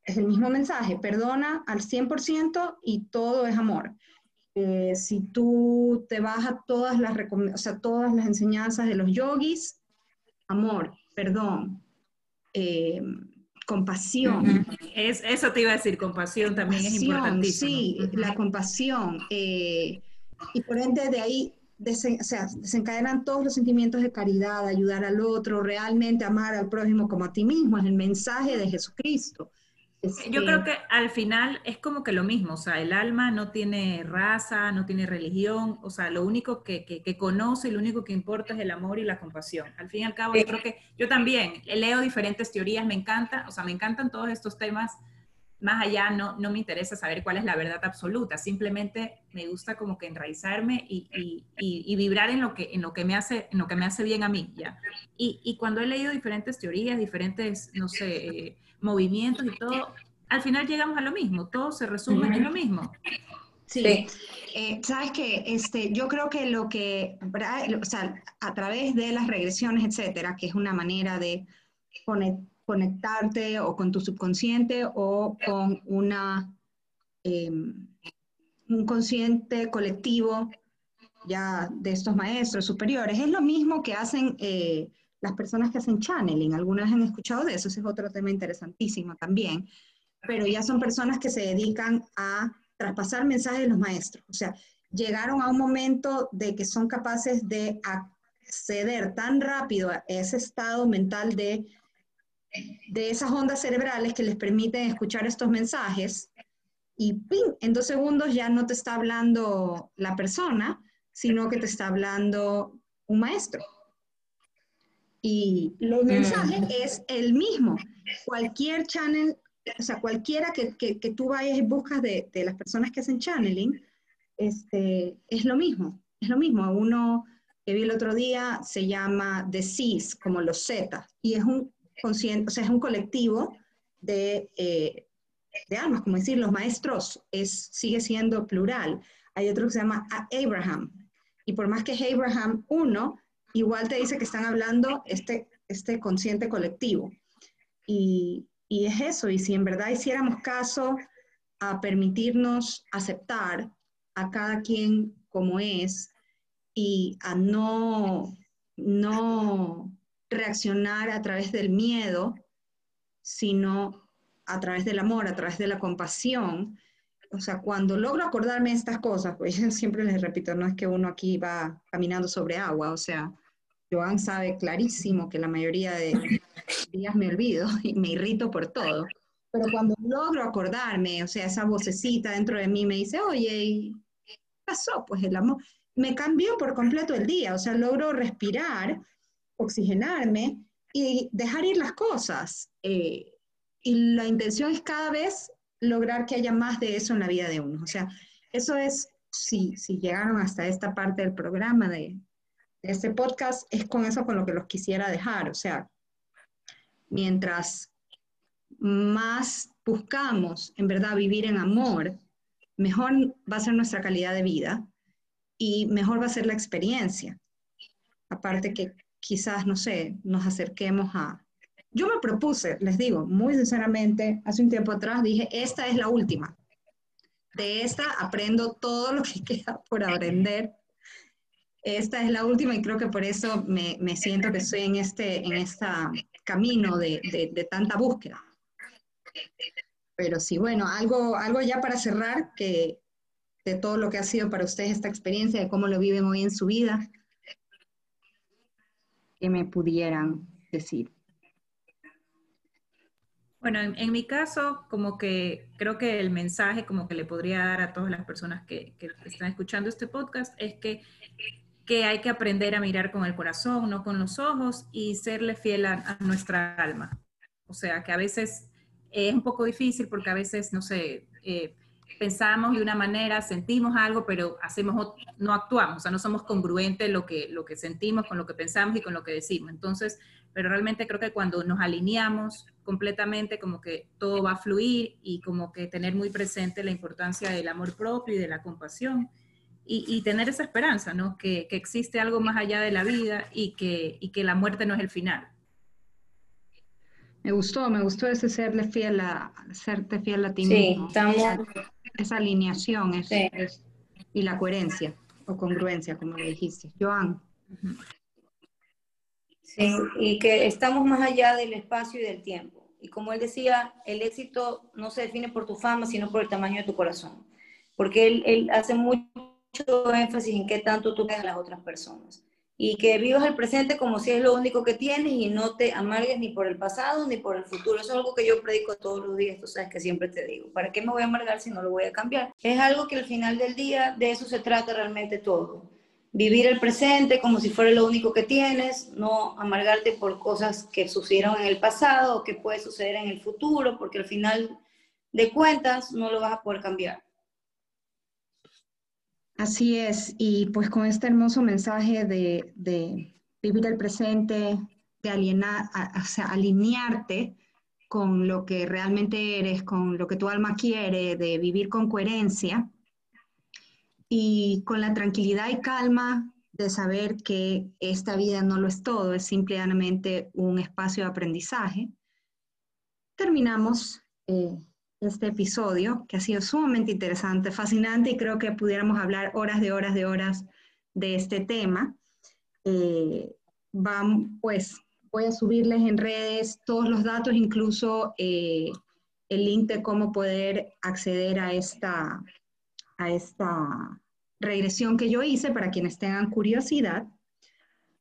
es el mismo mensaje, perdona al 100% y todo es amor. Eh, si tú te vas a todas las, o sea, todas las enseñanzas de los yogis, amor, perdón, eh, compasión. es, eso te iba a decir, compasión también es importantísimo. Sí, la compasión. y por ende de ahí o sea, desencadenan todos los sentimientos de caridad, ayudar al otro, realmente amar al prójimo como a ti mismo, es el mensaje de Jesucristo. Yo creo que al final es como que lo mismo, o sea, el alma no tiene raza, no tiene religión, o sea, lo único que, que, conoce y lo único que importa es el amor y la compasión. Al fin y al cabo, yo creo que yo también leo diferentes teorías, me encanta, o sea, me encantan todos estos temas más allá no, no me interesa saber cuál es la verdad absoluta, simplemente me gusta como que enraizarme y, y, y, vibrar en lo, que, en, lo que me hace, en lo que me hace bien a mí, ¿ya? Y, cuando he leído diferentes teorías, diferentes, no sé, eh, movimientos y todo, al final llegamos a lo mismo, todo se resume en lo mismo. Sí, eh, sabes que este, yo creo que lo que, o sea, a través de las regresiones, etcétera, que es una manera de conectar conectarte o con tu subconsciente o con una, em, un consciente colectivo ya de estos maestros superiores. Es lo mismo que hacen eh, las personas que hacen channeling. Algunas han escuchado de eso, ese es otro tema interesantísimo también. Pero ya son personas que se dedican a traspasar mensajes de los maestros. O sea, llegaron a un momento de que son capaces de acceder tan rápido a ese estado mental de de esas ondas cerebrales que les permiten escuchar estos mensajes y en dos segundos ya no te está hablando la persona, sino que te está hablando un maestro. Y los mm. mensajes es el mismo. Cualquier channel, o sea, cualquiera que, que, tú vayas y buscas de, de, las personas que hacen channeling, este, es lo mismo. Es lo mismo. Uno que vi el otro día se llama The Seas, como los Z, y es un o sea, es un colectivo de, eh, de almas, como decir, los maestros es, sigue siendo plural. Hay otro que se llama Abraham, y por más que es Abraham uno, igual te dice que están hablando este, este consciente colectivo. Y, y es eso, y si en verdad hiciéramos caso a permitirnos aceptar a cada quien como es y a no, no reaccionar a través del miedo, sino a través del amor, a través de la compasión. O sea, cuando logro acordarme de estas cosas, pues siempre les repito, no es que uno aquí va caminando sobre agua, o sea, Joan sabe clarísimo que la mayoría de días me olvido y me irrito por todo. Pero cuando logro acordarme, o sea, esa vocecita dentro de mí me dice, oye, ¿qué pasó? Pues el amor me cambió por completo el día, o sea, logro respirar oxigenarme y dejar ir las cosas. Eh, y la intención es cada vez lograr que haya más de eso en la vida de uno. O sea, eso es, si, si llegaron hasta esta parte del programa de, de este podcast, es con eso con lo que los quisiera dejar. O sea, mientras más buscamos en verdad vivir en amor, mejor va a ser nuestra calidad de vida y mejor va a ser la experiencia. Aparte que quizás, no sé, nos acerquemos a... Yo me propuse, les digo, muy sinceramente, hace un tiempo atrás dije, esta es la última. De esta aprendo todo lo que queda por aprender. esta es la última y creo que por eso me, me siento que estoy en este en esta camino de, de, tanta búsqueda. Pero sí, bueno, algo, algo ya para cerrar, que de todo lo que ha sido para ustedes esta experiencia, de cómo lo viven hoy en su vida, que me pudieran decir. Bueno, en, mi caso, como que creo que el mensaje como que le podría dar a todas las personas que, están escuchando este podcast es que, que, hay que aprender a mirar con el corazón, no con los ojos, y serle fiel a, nuestra alma. O sea, que a veces es un poco difícil porque a veces, no sé, eh, pensamos de una manera, sentimos algo, pero hacemos no actuamos, o sea, no somos congruentes lo que, lo que sentimos con lo que pensamos y con lo que decimos. Entonces, pero realmente creo que cuando nos alineamos completamente, como que todo va a fluir y como que tener muy presente la importancia del amor propio y de la compasión y, tener esa esperanza, ¿no? Que, que, existe algo más allá de la vida y que, y que la muerte no es el final. Me gustó, me gustó ese serle fiel a, serte fiel a ti sí, mismo. Estamos... Esa alineación es, es, y la coherencia o congruencia, como le dijiste. Joan. Sí, y que estamos más allá del espacio y del tiempo. Y como él decía, el éxito no se define por tu fama, sino por el tamaño de tu corazón. Porque él, él hace mucho énfasis en qué tanto tú quedas a las otras personas y que vivas el presente como si es lo único que tienes y no te amargues ni por el pasado ni por el futuro. Eso es algo que yo predico todos los días, tú sabes que siempre te digo, ¿para qué me voy a amargar si no lo voy a cambiar? Es algo que al final del día de eso se trata realmente todo. Vivir el presente como si fuera lo único que tienes, no amargarte por cosas que sucedieron en el pasado o que puede suceder en el futuro, porque al final de cuentas no lo vas a poder cambiar. Así es, y pues con este hermoso mensaje de, vivir el presente, de o sea, alinearte con lo que realmente eres, con lo que tu alma quiere, de vivir con coherencia y con la tranquilidad y calma de saber que esta vida no lo es todo, es simplemente un espacio de aprendizaje. Terminamos eh, este episodio, que ha sido sumamente interesante, fascinante, y creo que pudiéramos hablar horas de horas de horas de este tema. Eh, pues voy a subirles en redes todos los datos, incluso eh, el link de cómo poder acceder a esta, a esta regresión que yo hice para quienes tengan curiosidad.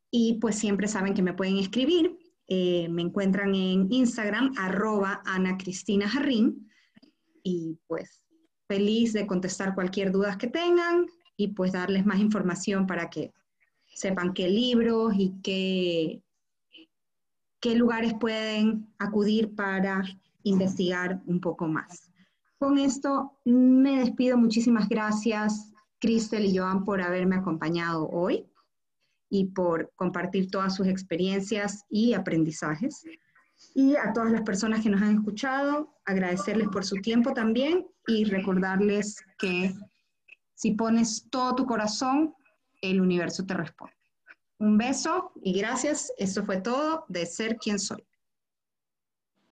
Y pues siempre saben que me pueden escribir. Eh, me encuentran en Instagram, arroba Ana Cristina Jarrín y pues feliz de contestar cualquier duda que tengan y pues darles más información para que sepan qué libros y qué, qué lugares pueden acudir para investigar un poco más. Con esto me despido. Muchísimas gracias, Cristel y Joan, por haberme acompañado hoy y por compartir todas sus experiencias y aprendizajes. Y a todas las personas que nos han escuchado, agradecerles por su tiempo también y recordarles que si pones todo tu corazón, el universo te responde. Un beso y gracias. Esto fue todo de Ser Quien Soy.